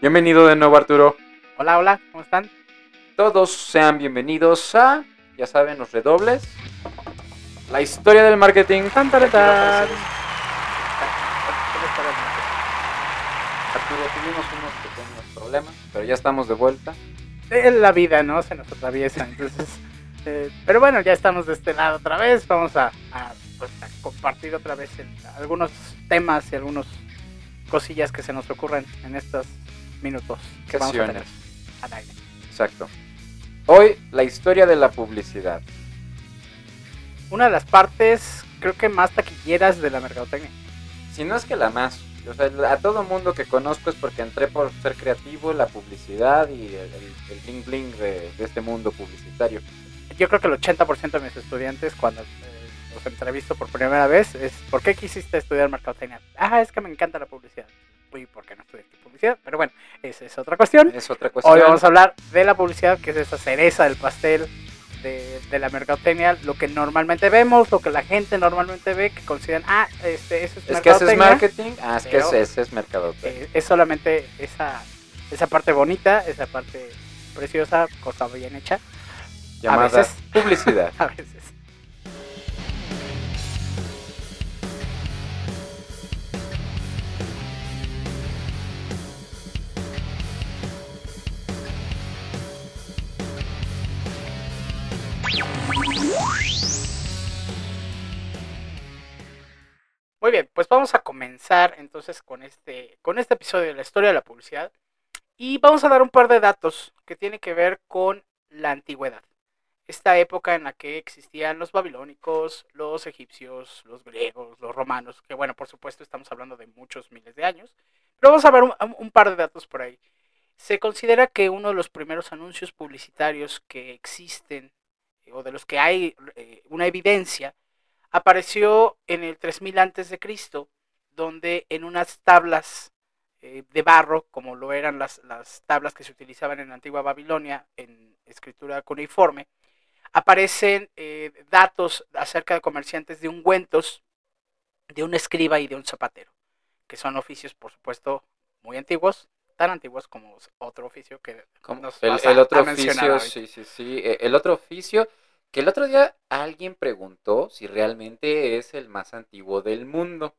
Bienvenido de nuevo Arturo. Hola, hola, ¿cómo están? Todos sean bienvenidos a, ya saben, los redobles. La historia del marketing. Tan, tan, tan. Arturo, tuvimos unos pequeños problemas, pero ya estamos de vuelta. Es la vida, ¿no? Se nos atraviesa, entonces... eh, pero bueno, ya estamos de este lado otra vez. Vamos a, a, pues, a compartir otra vez el- algunos temas y algunos cosillas que se nos ocurren en estos minutos que vamos a tener al aire. Exacto. Hoy, la historia de la publicidad. Una de las partes, creo que más taquilleras de la mercadotecnia. Si no es que la más. O sea, a todo mundo que conozco es porque entré por ser creativo, la publicidad y el, el, el bling bling de, de este mundo publicitario. Yo creo que el 80% de mis estudiantes, cuando eh, los entrevisto por primera vez, es ¿por qué quisiste estudiar mercadotecnia? Ah, es que me encanta la publicidad. Uy, ¿por qué no estudiaste publicidad? Pero bueno, esa es otra cuestión. Es otra cuestión. Hoy vamos a hablar de la publicidad, que es esa cereza del pastel de, de la mercadotecnia, lo que normalmente vemos, lo que la gente normalmente ve, que consideran, ah, este, eso es, Es que ese es marketing. Ah, es que ese, ese es mercadotecnia. Eh, es solamente esa, esa parte bonita, esa parte preciosa, cosa bien hecha, llamada veces. publicidad. a veces. Muy bien, pues vamos a comenzar entonces con este, con este episodio de la historia de la publicidad y vamos a dar un par de datos que tienen que ver con la antigüedad. Esta época en la que existían los babilónicos, los egipcios, los griegos, los romanos, que bueno, por supuesto estamos hablando de muchos miles de años, pero vamos a ver un, par de datos por ahí. Se considera que uno de los primeros anuncios publicitarios que existen, eh, o de los que hay eh, una evidencia, apareció en el 3000 antes de Cristo, donde en unas tablas eh, de barro, como lo eran las, las tablas que se utilizaban en la antigua Babilonia en escritura cuneiforme, aparecen eh, datos acerca de comerciantes de ungüentos, de un escriba y de un zapatero, que son oficios, por supuesto, muy antiguos, tan antiguos como otro oficio que nos el, vas el a- otro a mencionar oficio, ahorita. sí, sí, sí. eh, El otro oficio, que el otro día alguien preguntó si realmente es el más antiguo del mundo.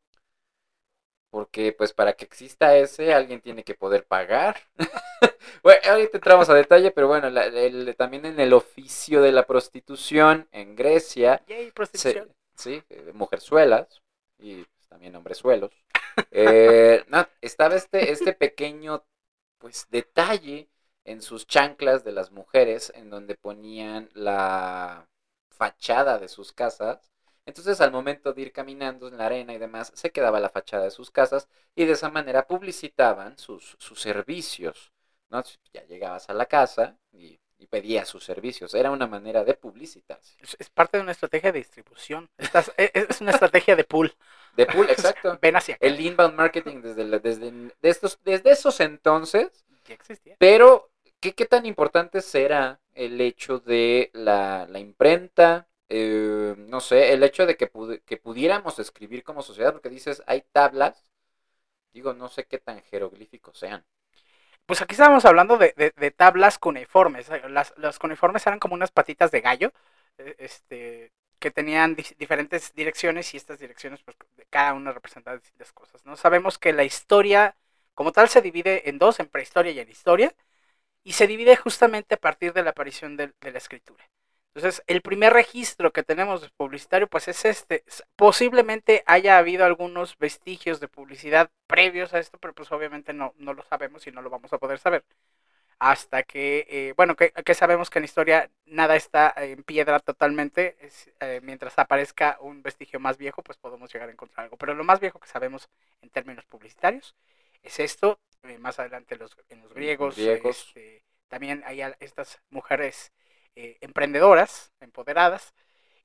Porque, pues, para que exista ese, alguien tiene que poder pagar. bueno, ahorita entramos a detalle, pero bueno, la- el- también en el oficio de la prostitución en Grecia, Yay, se- prostitución. sí, eh, mujerzuelas y también hombrezuelos. Eh, no, estaba este, este pequeño pues detalle en sus chanclas de las mujeres en donde ponían la fachada de sus casas. Entonces al momento de ir caminando en la arena y demás, se quedaba la fachada de sus casas y de esa manera publicitaban sus, sus servicios. ¿no? Ya llegabas a la casa y, y pedías sus servicios. Era una manera de publicitarse. Es, es parte de una estrategia de distribución. Estás- es, es una estrategia de pool. De pool, exacto. Ven hacia acá. El inbound marketing desde, la- desde, de estos, desde esos entonces, Ya existía. pero ¿qué, qué tan importante será el hecho de la, la imprenta? Eh, no sé, el hecho de que, que pudiéramos escribir como sociedad, porque dices, hay tablas, digo, no sé qué tan jeroglíficos sean. Pues aquí estábamos hablando de, de- de tablas cuneiformes. Las, las cuneiformes eran como unas patitas de gallo, eh, este, que tenían di- diferentes direcciones y estas direcciones, pues, cada una representaba distintas cosas. ¿no? Sabemos que la historia, como tal, se divide en dos, en prehistoria y en historia, y se divide justamente a partir de la aparición del- de la escritura. Entonces, el primer registro que tenemos de publicitario, pues es este. Posiblemente haya habido algunos vestigios de publicidad previos a esto, pero pues obviamente no, no lo sabemos y no lo vamos a poder saber. Hasta que, eh, bueno, que, que sabemos que en historia nada está en piedra totalmente. es, eh, mientras aparezca un vestigio más viejo, pues podemos llegar a encontrar algo. Pero lo más viejo que sabemos en términos publicitarios es esto. eh, más adelante los, en los griegos, Griegos. este, también hay estas mujeres eh, emprendedoras, empoderadas.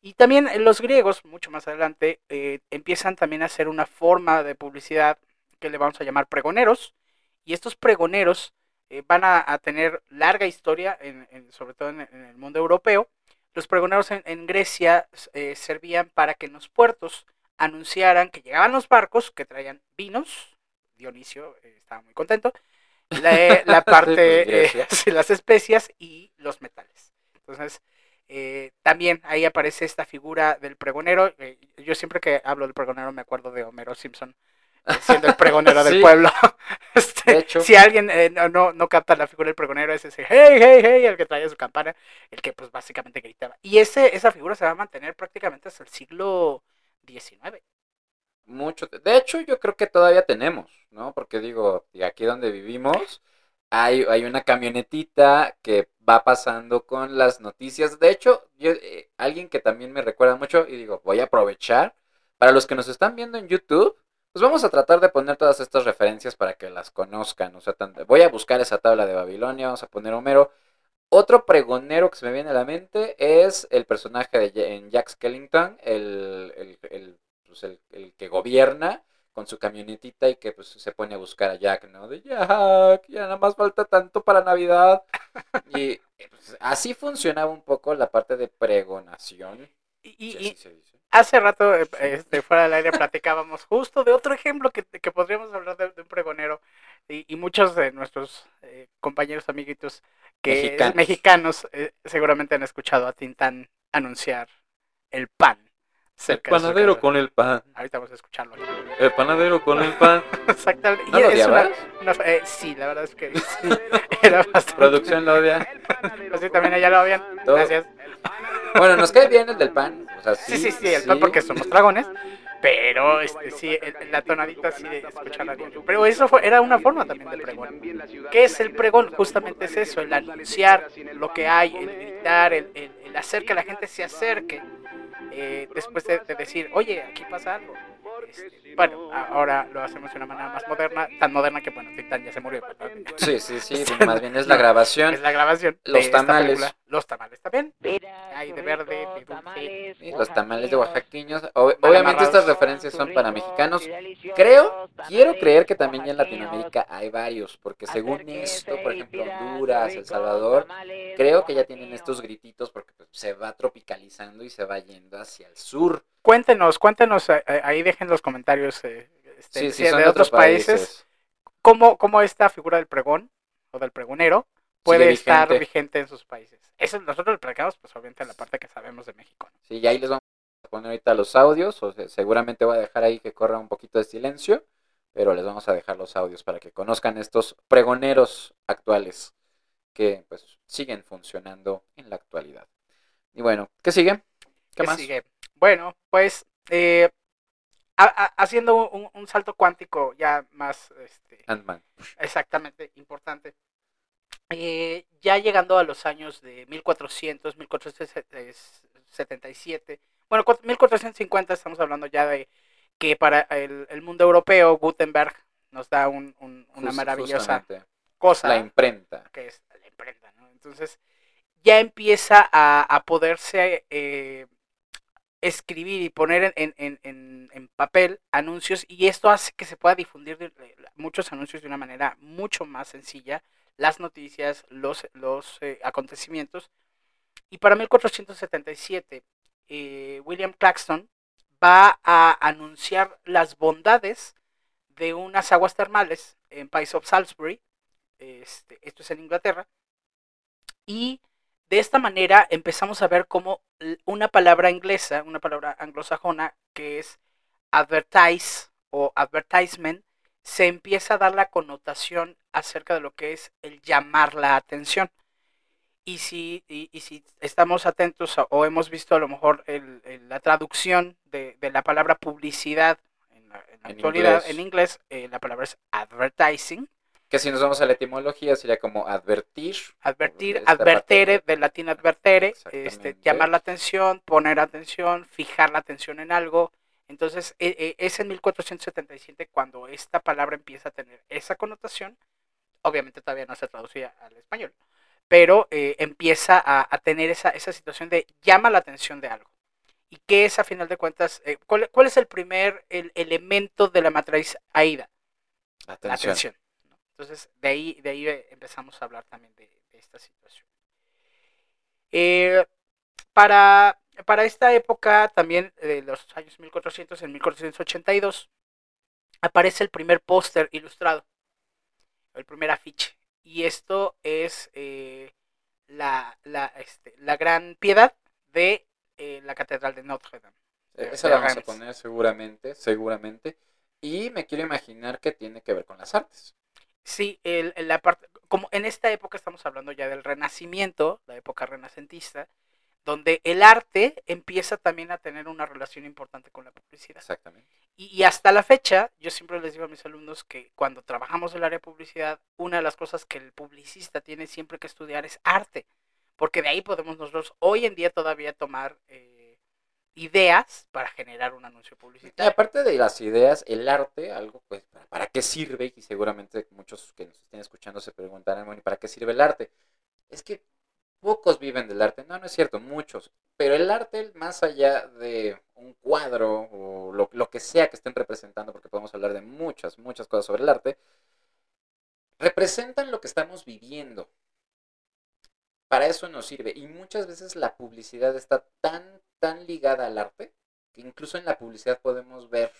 Y también eh, los griegos, mucho más adelante, eh, empiezan también a hacer una forma de publicidad que le vamos a llamar pregoneros. Y estos pregoneros van a, tener larga historia, en, sobre todo en, en el mundo europeo. Los pregoneros en, Grecia servían para que en los puertos anunciaran que llegaban los barcos que traían vinos. Dionisio estaba muy contento. La, la parte, Pues, eh, sí, las especias y los metales. Entonces, eh, también ahí aparece esta figura del pregonero. eh, yo siempre que hablo del pregonero me acuerdo de Homero Simpson, eh, siendo el pregonero del Sí. pueblo. Este, De hecho. si alguien eh, no, no, no capta la figura del pregonero, es ese hey, hey, hey, el que traía su campana, el que pues básicamente gritaba. Y ese, esa figura se va a mantener prácticamente hasta el siglo XIX. Mucho. De hecho, yo creo que todavía tenemos, ¿no? Porque digo, aquí donde vivimos, hay, hay una camionetita que va pasando con las noticias. De hecho, yo, eh, alguien que también me recuerda mucho, y digo, voy a aprovechar. Para los que nos están viendo en YouTube, pues vamos a tratar de poner todas estas referencias para que las conozcan. O sea, tan- voy a buscar esa tabla de Babilonia, vamos a poner Homero. Otro pregonero que se me viene a la mente es el personaje de en Jack Skellington, el, el, el, pues, el- el que gobierna con su camionetita y que pues se pone a buscar a Jack, ¿no? De Jack, ya nada más falta tanto para Navidad. Y eh, pues, así funcionaba un poco la parte de pregonación. Y, y- si y así se dice. hace rato, eh, este, fuera del aire, platicábamos justo de otro ejemplo que, que podríamos hablar de, de un pregonero. Y, y muchos de nuestros eh, compañeros, amiguitos que Mexicanos. mexicanos, eh, seguramente han escuchado a Tintán anunciar el pan. El panadero con el pan. Ahorita vamos a escucharlo. aquí. El panadero con el pan. Exactamente. ¿No Y lo es una- una- eh, sí, la verdad es que sí, era bastante. Producción lo odia. Pues sí, también allá lo. Todo. Gracias. Bueno, nos cae bien el del pan. O sea, Sí, sí, sí, el pan porque somos dragones. Pero este, sí, el- la tonadita sí de escucharla bien. Pero eso fue, era una forma también de pregón. ¿Qué es el pregón? Justamente es eso, el anunciar lo que hay, el gritar, el, el- el hacer que la gente se acerque. Eh, después de, de decir, oye, aquí pasa algo. Este, bueno, ahora lo hacemos de una manera más moderna, tan moderna que, bueno, Titán ya se murió. ¿verdad? Sí, sí, sí. Más bien es la grabación. Es la grabación. Los tamales. película. Los tamales también. Hay de verde, de dulce. Sí, los tamales de oaxaqueños. Ob- Mal obviamente estas referencias son para mexicanos. Creo, quiero creer que también ya en Latinoamérica hay varios, porque según esto, por ejemplo, Honduras, El Salvador, creo que ya tienen estos grititos porque pues, se va tropicalizando y se va yendo hacia el sur. Cuéntenos, cuéntenos, eh, eh, ahí dejen los comentarios eh, este, Sí, si de otros países, cómo, cómo esta figura del pregón o del pregonero puede estar vigente. en sus países. Eso nosotros lo platicamos, pues obviamente la parte que sabemos de México. ¿no? Sí, y ahí les vamos a poner ahorita los audios, o sea, seguramente voy a dejar ahí que corra un poquito de silencio, pero les vamos a dejar los audios para que conozcan estos pregoneros actuales que pues siguen funcionando en la actualidad. Y bueno, ¿qué sigue? ¿Qué, ¿Qué más? sigue? Bueno, pues eh, a- a- haciendo un, un salto cuántico ya más este, Ant-Man. exactamente importante. Eh, ya llegando a los años de 1400, 1477, bueno, cu- 1450 estamos hablando ya de que para el, el mundo europeo Gutenberg nos da un- un- una Just- maravillosa cosa La imprenta. que es la imprenta, ¿no? Entonces ya empieza a, a poderse eh, escribir y poner en, en- en- en papel anuncios y esto hace que se pueda difundir de- muchos anuncios de una manera mucho más sencilla, las noticias, los, los eh, acontecimientos. Y para 1477, eh, William Claxton va a anunciar las bondades de unas aguas termales en País of Salisbury, este, esto es en Inglaterra, y de esta manera empezamos a ver cómo una palabra inglesa, una palabra anglosajona que es advertise o advertisement, se empieza a dar la connotación acerca de lo que es el llamar la atención. Y si, y, y si estamos atentos a- o hemos visto a lo mejor el- el- la traducción de, de la palabra publicidad en la, en la En actualidad inglés. en inglés, eh, la palabra es advertising. Que si nos vamos a la etimología sería como advertir. Advertir, parte advertere, de- del latín advertere, este, llamar la atención, poner atención, fijar la atención en algo. Entonces, e- e- es en 1477 cuando esta palabra empieza a tener esa connotación. Obviamente todavía no se traducía al español, pero eh, empieza a, a tener esa, esa situación de llama la atención de algo. ¿Y qué es, a final de cuentas, eh, cuál, cuál es el primer el elemento de la matriz AIDA? la Atención. Entonces, de ahí, de ahí eh, empezamos a hablar también de, de esta situación. Eh, para, para esta época, también de los años 1400, en 1482, aparece el primer póster ilustrado. el primer afiche. Y esto es eh, la, la, este, la gran piedad de eh, la Catedral de Notre Dame. de- Esa de la vamos a poner seguramente, seguramente. Y me quiero imaginar que tiene que ver con las artes. Sí, el, el- la parte, como en esta época estamos hablando ya del Renacimiento, la época renacentista, donde el arte empieza también a tener una relación importante con la publicidad. Exactamente. Y, y hasta la fecha, yo siempre les digo a mis alumnos que cuando trabajamos en el área de publicidad, una de las cosas que el publicista tiene siempre que estudiar es arte, porque de ahí podemos nosotros hoy en día todavía tomar eh, ideas para generar un anuncio Y publicitario. aparte de las ideas, el arte, algo, pues, ¿para, qué sirve? Y seguramente muchos que nos estén escuchando se preguntarán, bueno, ¿y para qué sirve el arte? Es que pocos viven del arte. No, no es cierto, muchos. Pero el arte, más allá de un cuadro o lo, lo que sea que estén representando, porque podemos hablar de muchas, muchas cosas sobre el arte, representan lo que estamos viviendo. Para eso nos sirve. Y muchas veces la publicidad está tan, tan ligada al arte que incluso en la publicidad podemos ver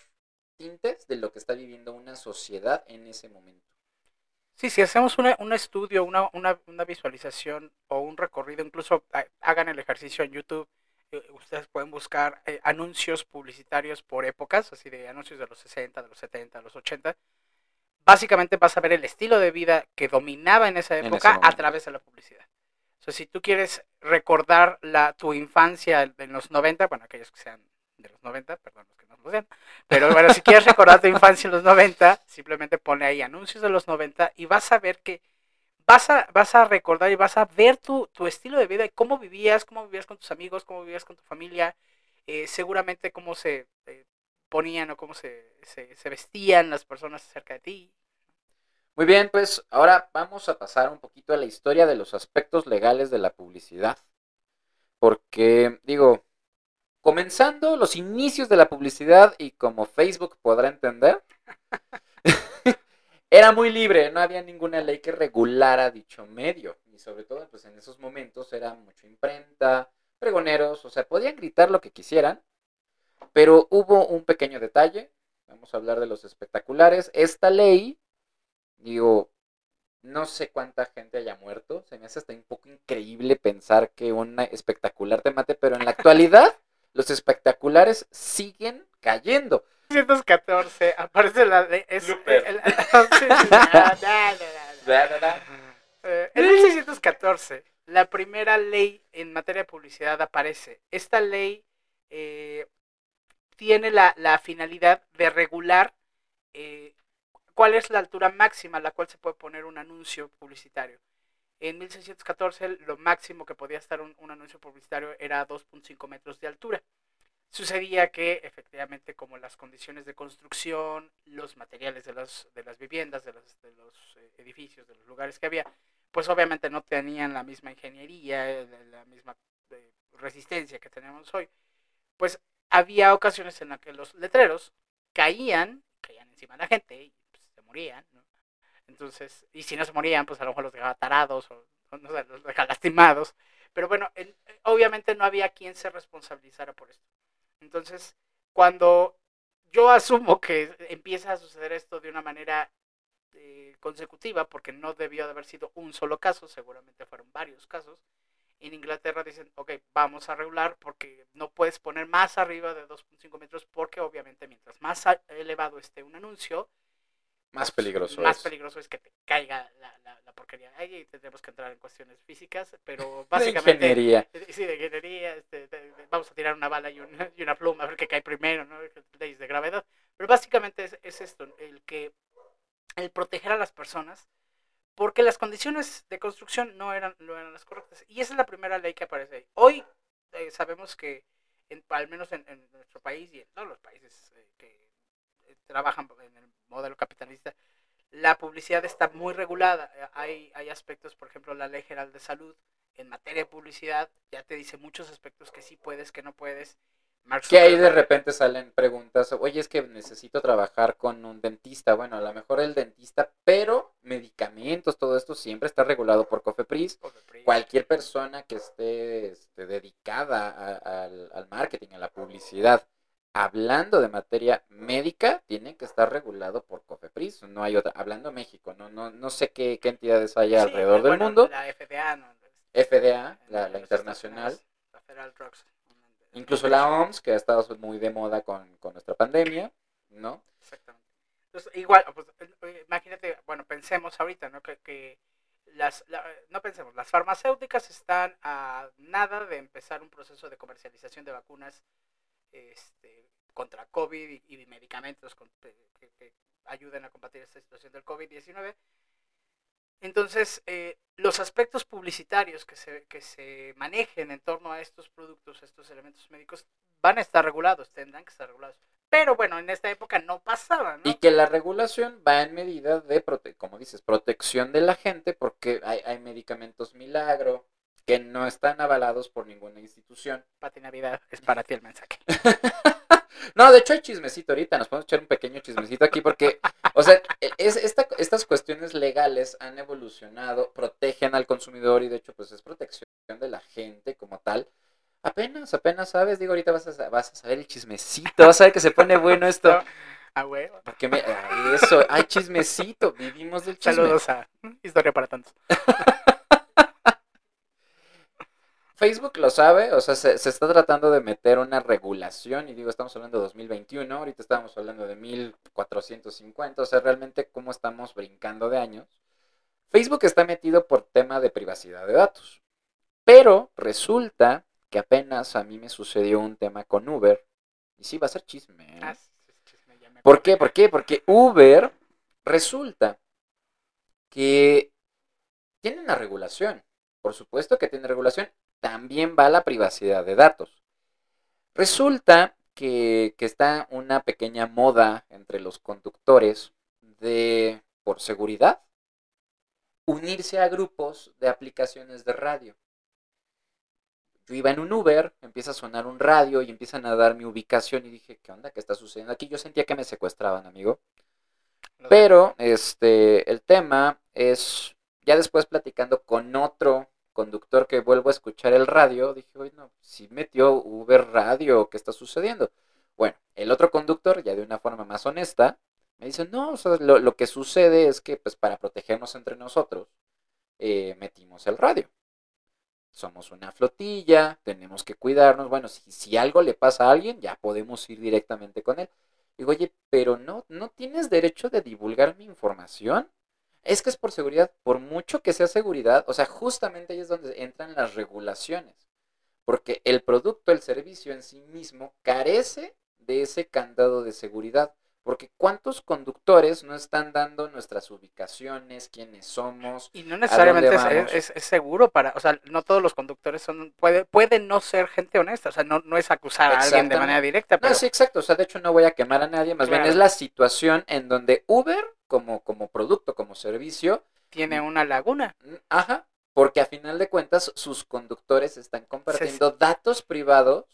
tintes de lo que está viviendo una sociedad en ese momento. Sí, si hacemos una- un estudio, una, una, una visualización o un recorrido, incluso ha- hagan el ejercicio en YouTube, eh, ustedes pueden buscar eh, anuncios publicitarios por épocas, así de anuncios de los 60, de los 70, de los 80. Básicamente vas a ver el estilo de vida que dominaba en esa En época a través de la publicidad. O si tú quieres recordar la, tu infancia en los 90, bueno, aquellos que sean de los 90, perdón, los que no lo sean, pero bueno, si quieres recordar tu infancia en los 90, simplemente pone ahí anuncios de los 90 y vas a ver que vas a, vas a recordar y vas a ver tu, tu estilo de vida y cómo vivías, cómo vivías con tus amigos, cómo vivías con tu familia, eh, seguramente cómo se eh, ponían o cómo se, se, se vestían las personas cerca de ti. Muy bien, pues ahora vamos a pasar un poquito a la historia de los aspectos legales de la publicidad. Porque, digo, comenzando los inicios de la publicidad y como Facebook podrá entender, era muy libre, no había ninguna ley que regulara dicho medio. Y sobre todo, pues en esos momentos era mucho imprenta, pregoneros, o sea, podían gritar lo que quisieran, pero hubo un pequeño detalle. Vamos a hablar de los espectaculares. Esta ley Digo, no sé cuánta gente haya muerto. Se me hace hasta un poco increíble pensar que una espectacular te mate, pero en la actualidad los espectaculares siguen cayendo. 1914 aparece la ley. Es, el-. Eh, en 1614, la primera ley en materia de publicidad aparece. Esta ley eh, tiene la, la finalidad de regular eh, cuál es la altura máxima a la cual se puede poner un anuncio publicitario. En 1614 lo máximo que podía estar un, un anuncio publicitario era 2.5 metros de altura. Sucedía que efectivamente como las condiciones de construcción, los materiales de, los, de las viviendas, de los, de los eh, edificios, de los lugares que había, pues obviamente no tenían la misma ingeniería, eh, la, misma eh, resistencia que tenemos hoy. Pues había ocasiones en las que los letreros caían, caían encima de la gente y morían. Entonces, y si no se morían, pues a lo mejor los dejaba tarados o, los dejaba lastimados. Pero bueno, obviamente no había quien se responsabilizara por esto. Entonces, cuando yo asumo que empieza a suceder esto de una manera eh, consecutiva, porque no debió de haber sido un solo caso, seguramente fueron varios casos, en Inglaterra dicen, ok, vamos a regular porque no puedes poner más arriba de 2.5 metros porque obviamente mientras más elevado esté un anuncio, Más peligroso más es. peligroso es que te caiga la, la, la porquería. Ahí tendremos que entrar en cuestiones físicas, pero De básicamente... ingeniería. Eh, Sí, de ingeniería, este, de- de- vamos a tirar una bala y una, y una pluma a ver qué cae primero, ¿no? Leyes de gravedad. Pero básicamente es, es esto, el que el proteger a las personas, porque las condiciones de construcción no eran, no eran las correctas. Y esa es la primera ley que aparece ahí. Hoy eh, sabemos que, en- al menos en, en nuestro país y en todos los países eh, que trabajan en el modelo capitalista, la publicidad está muy regulada. Hay, hay aspectos, por ejemplo, la Ley General de Salud, en materia de publicidad, ya te dice muchos aspectos que sí puedes, que no puedes. Mark Que ahí de repente salen preguntas, oye, es que necesito trabajar con un dentista. Bueno, a lo mejor el dentista, pero medicamentos, todo esto siempre está regulado por Cofepris. Cualquier persona que esté este, dedicada a- al, al marketing, a la publicidad, hablando de materia médica, tiene que estar regulado por COFEPRIS, no hay otra. Hablando de México, no, no, no sé qué, qué entidades hay Sí, alrededor del mundo. La FDA, ¿no? FDA, la, internacional, Estados Unidos, la Federal Drugs. incluso la OMS, que ha estado muy de moda con, con nuestra pandemia, ¿no? Exactamente. Entonces, igual, pues, eh, imagínate, bueno, pensemos ahorita, ¿no? Que, que las, la- no pensemos, las farmacéuticas están a nada de empezar un proceso de comercialización de vacunas este, contra COVID y, medicamentos que, ayuden a combatir esta situación del COVID-19. Entonces, eh, los aspectos publicitarios que se, que se manejen en torno a estos productos, a estos elementos médicos, van a estar regulados, tendrán que estar regulados. Pero bueno, en esta época no pasaba. Y que la regulación va en medida de, prote- como dices, protección de la gente, porque hay medicamentos milagro que no están avalados por ninguna institución. Pati Navidad, es para ti el mensaje. No, de hecho hay chismecito ahorita, nos podemos echar un pequeño chismecito aquí porque, o sea, es, esta- estas cuestiones legales han evolucionado, protegen al consumidor y de hecho pues es protección de la gente como tal. Apenas, apenas sabes, digo, ahorita vas a, sa- vas a saber el chismecito, vas a ver que se pone bueno esto. Ah, huevo. Porque me, ay, eso, hay chismecito, vivimos del chisme. Saludos a Historia para Tantos. Facebook lo sabe, o sea, se, se está tratando de meter una regulación, y digo, estamos hablando de 2021, ahorita estábamos hablando de 1450, o sea, realmente cómo estamos brincando de años. Facebook está metido por tema de privacidad de datos, pero resulta que apenas a mí me sucedió un tema con Uber, y sí, va a ser chisme. ¿eh? Ah, chisme, ya me ¿Por qué? ¿Por qué? Porque Uber resulta que tiene una regulación. Por supuesto que tiene regulación. También va la privacidad de datos. Resulta que, que está una pequeña moda entre los conductores de, por seguridad, unirse a grupos de aplicaciones de radio. Yo iba en un Uber, empieza a sonar un radio y empiezan a dar mi ubicación y dije, ¿qué onda? ¿Qué está sucediendo aquí? Yo sentía que me secuestraban, amigo. Pero este el tema es ya después platicando con otro conductor que vuelvo a escuchar el radio, dije, oye, no, si metió Uber radio, ¿qué está sucediendo? Bueno, el otro conductor, ya de una forma más honesta, me dice, no, o sea, lo, que sucede es que, pues, para protegernos entre nosotros, eh, metimos el radio. Somos una flotilla, tenemos que cuidarnos. Bueno, si, si algo le pasa a alguien, ya podemos ir directamente con él. Digo, oye, pero no, no tienes derecho de divulgar mi información. Es que es por seguridad, por mucho que sea seguridad, o sea, justamente ahí es donde entran las regulaciones. Porque el producto, el servicio en sí mismo carece de ese candado de seguridad. Porque ¿cuántos conductores no están dando nuestras ubicaciones, quiénes somos? Y no necesariamente es, vamos? es- es seguro para, o sea, no todos los conductores son, puede, puede no ser gente honesta, o sea, no, no es acusar a alguien de manera directa, pero No, sí, exacto. O sea, de hecho no voy a quemar a nadie. Más bien es la situación en donde Uber, como, como producto, como servicio, tiene una laguna. Ajá, porque a final de cuentas sus conductores están compartiendo datos privados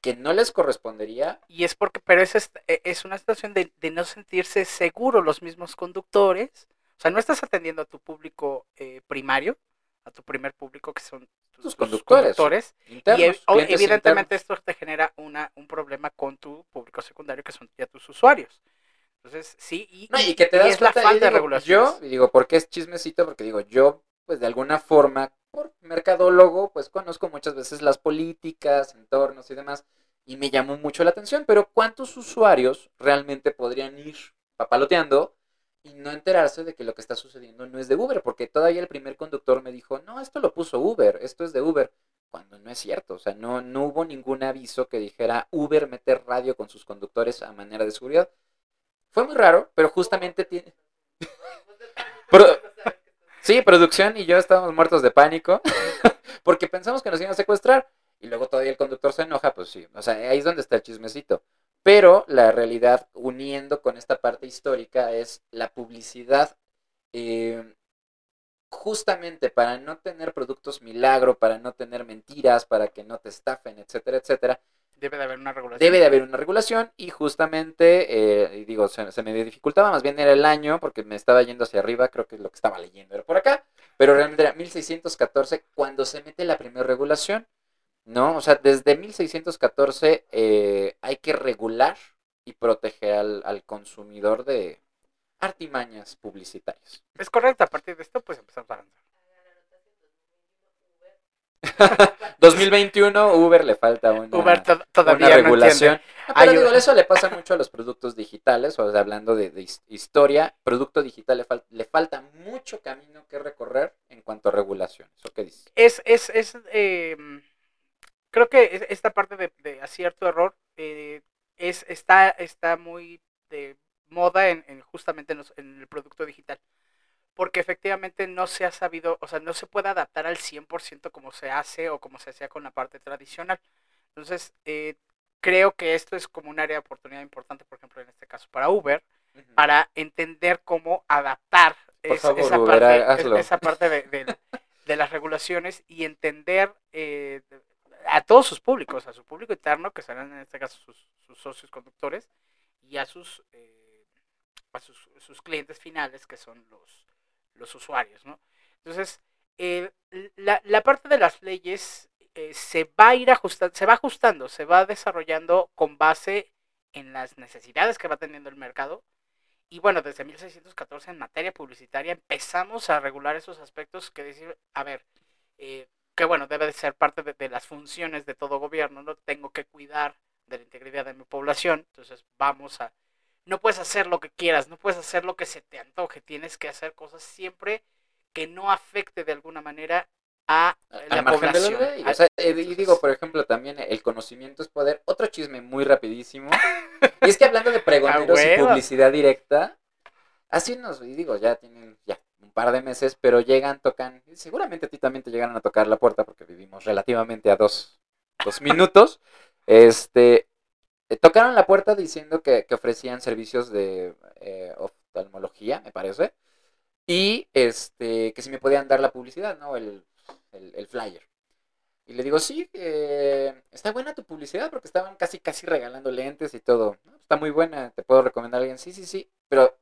que no les correspondería. Y es porque, pero es, e- es una situación de, de no sentirse seguro los mismos conductores. O sea, no estás atendiendo a tu público eh, primario, a tu primer público, que son tus, conductores conductores. Internos, y clientes evidentemente esto te genera una, un problema con tu público secundario, que son ya tus usuarios. Entonces, sí, y, No, y que te das es la cuenta, y falta de regulación. Yo, y digo, ¿por qué es chismecito? Porque digo, yo, pues de alguna forma, por mercadólogo, pues conozco muchas veces las políticas, entornos y demás, y me llamó mucho la atención, pero ¿cuántos usuarios realmente podrían ir papaloteando y no enterarse de que lo que está sucediendo no es de Uber? Porque todavía el primer conductor me dijo, no, esto lo puso Uber, esto es de Uber. Cuando no es cierto, o sea, no, no hubo ningún aviso que dijera Uber meter radio con sus conductores a manera de seguridad. Fue muy raro, pero justamente tiene... Pro- Sí, producción y yo estábamos muertos de pánico porque pensamos que nos iban a secuestrar y luego todavía el conductor se enoja, pues sí, o sea, ahí es donde está el chismecito. Pero la realidad, uniendo con esta parte histórica, es la publicidad eh, justamente para no tener productos milagro, para no tener mentiras, para que no te estafen, etcétera, etcétera, Debe de haber una regulación. Debe de haber una regulación y justamente, eh, digo, se, se me dificultaba, más bien era el año porque me estaba yendo hacia arriba, creo que lo que estaba leyendo era por acá, pero realmente era 1614 cuando se mete la primera regulación ¿no? O sea, desde 1614 eh, hay que regular y proteger al, al consumidor de artimañas publicitarias. Es correcto, a partir de esto pues empezamos a avanzar. 2021 Uber le falta una, Uber to- todavía una no regulación. Ah, pero digo, eso le pasa mucho a los productos digitales, o sea, hablando de, de his- historia, producto digital le, fal- le falta mucho camino que recorrer en cuanto a regulación. ¿Eso qué dices? Es, es, es, eh, creo que es- esta parte de, de acierto error eh, es, está, está muy de moda en, en justamente en, los- en el producto digital. Porque efectivamente no se ha sabido, o sea, no se puede adaptar al 100% como se hace o como se hacía con la parte tradicional. Entonces, eh, creo que esto es como un área de oportunidad importante, por ejemplo, en este caso para Uber, para entender cómo adaptar Por es- favor, esa, Uber, parte, esa parte de, de- de las regulaciones y entender eh, a todos sus públicos, a su público interno, que serán en este caso sus, sus socios conductores, y a sus, eh, a sus, sus clientes finales, que son los, los usuarios. ¿no? Entonces, eh, la, la parte de las leyes eh, se va a ir ajustando, se va ajustando, se va desarrollando con base en las necesidades que va teniendo el mercado. Y bueno, desde 1614 en materia publicitaria empezamos a regular esos aspectos que decir, a ver, eh, que bueno, debe de ser parte de, de las funciones de todo gobierno, ¿no? Tengo que cuidar de la integridad de mi población, entonces vamos a... No puedes hacer lo que quieras, no puedes hacer lo que se te antoje, tienes que hacer cosas siempre que no afecte de alguna manera a eh, la al margen de la población. O sea, eh, y entonces, digo, por ejemplo, también el conocimiento es poder. Otro chisme muy rapidísimo. y es que hablando de pregoneros y publicidad directa, así nos, y digo, ya tienen ya un par de meses, pero llegan, tocan, y seguramente a ti también te llegaron a tocar la puerta porque vivimos relativamente a dos, dos minutos. Este, eh, tocaron la puerta diciendo que, que ofrecían servicios de eh, oftalmología, me parece, y este, que si me podían dar la publicidad, ¿no? El, el, flyer. Y le digo, sí, eh, está buena tu publicidad porque estaban casi, casi regalando lentes y todo. "No, está muy buena, te puedo recomendar a alguien. Sí, sí, sí. Pero,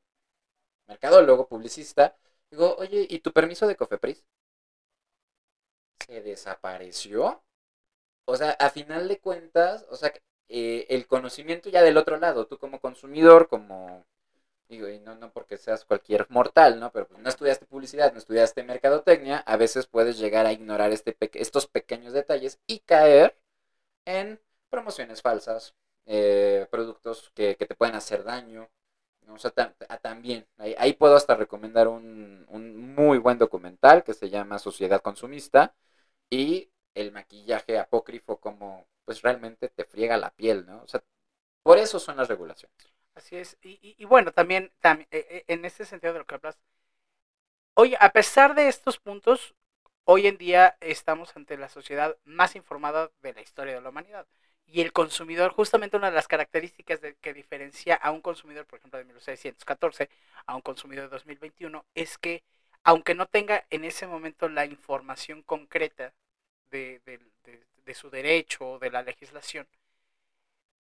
mercadólogo, publicista, digo, oye, ¿y tu permiso de Cofepris? Se desapareció. O sea, a final de cuentas, o sea, eh, el conocimiento ya del otro lado, tú como consumidor, como digo, y no, no porque seas cualquier mortal, ¿no? Pero pues, no estudiaste publicidad, no estudiaste mercadotecnia, a veces puedes llegar a ignorar este peque- estos pequeños detalles y caer en promociones falsas, eh, productos que, que te pueden hacer daño. ¿no? O sea, también, ahí, ahí puedo hasta recomendar un, un muy buen documental que se llama Sociedad Consumista y el maquillaje apócrifo como pues realmente te friega la piel, ¿no? O sea, por eso son las regulaciones. Así es. Y, y- bueno, también, tam- eh, eh, en este sentido de lo que hablas, oye, a pesar de estos puntos, hoy en día estamos ante la sociedad más informada de la historia de la humanidad. Y el consumidor, justamente una de las características de- que diferencia a un consumidor, por ejemplo, de 1614 a un consumidor de 2021, es que aunque no tenga en ese momento la información concreta de, de- de- de su derecho o de la legislación,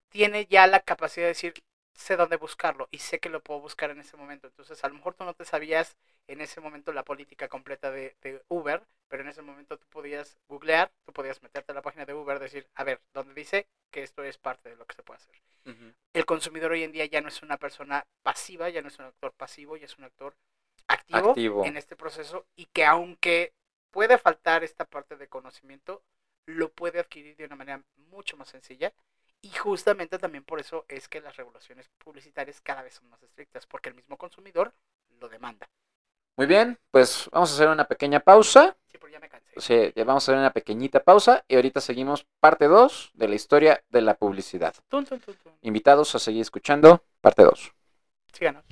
tiene ya la capacidad de decir, sé dónde buscarlo y sé que lo puedo buscar en ese momento. Entonces, a lo mejor tú no te sabías en ese momento la política completa de, de Uber, pero en ese momento tú podías googlear, tú podías meterte a la página de Uber, decir, a ver, donde dice que esto es parte de lo que se puede hacer. El consumidor hoy en día ya no es una persona pasiva, ya no es un actor pasivo, ya es un actor activo, Activo. en este proceso y que aunque puede faltar esta parte de conocimiento, lo puede adquirir de una manera mucho más sencilla y justamente también por eso es que las regulaciones publicitarias cada vez son más estrictas, porque el mismo consumidor lo demanda. Muy bien, pues vamos a hacer una pequeña pausa. Sí, pero ya me cansé. Sí, ya vamos a hacer una pequeñita pausa y ahorita seguimos parte 2 de la historia de la publicidad. Invitados a seguir escuchando parte 2. Síganos.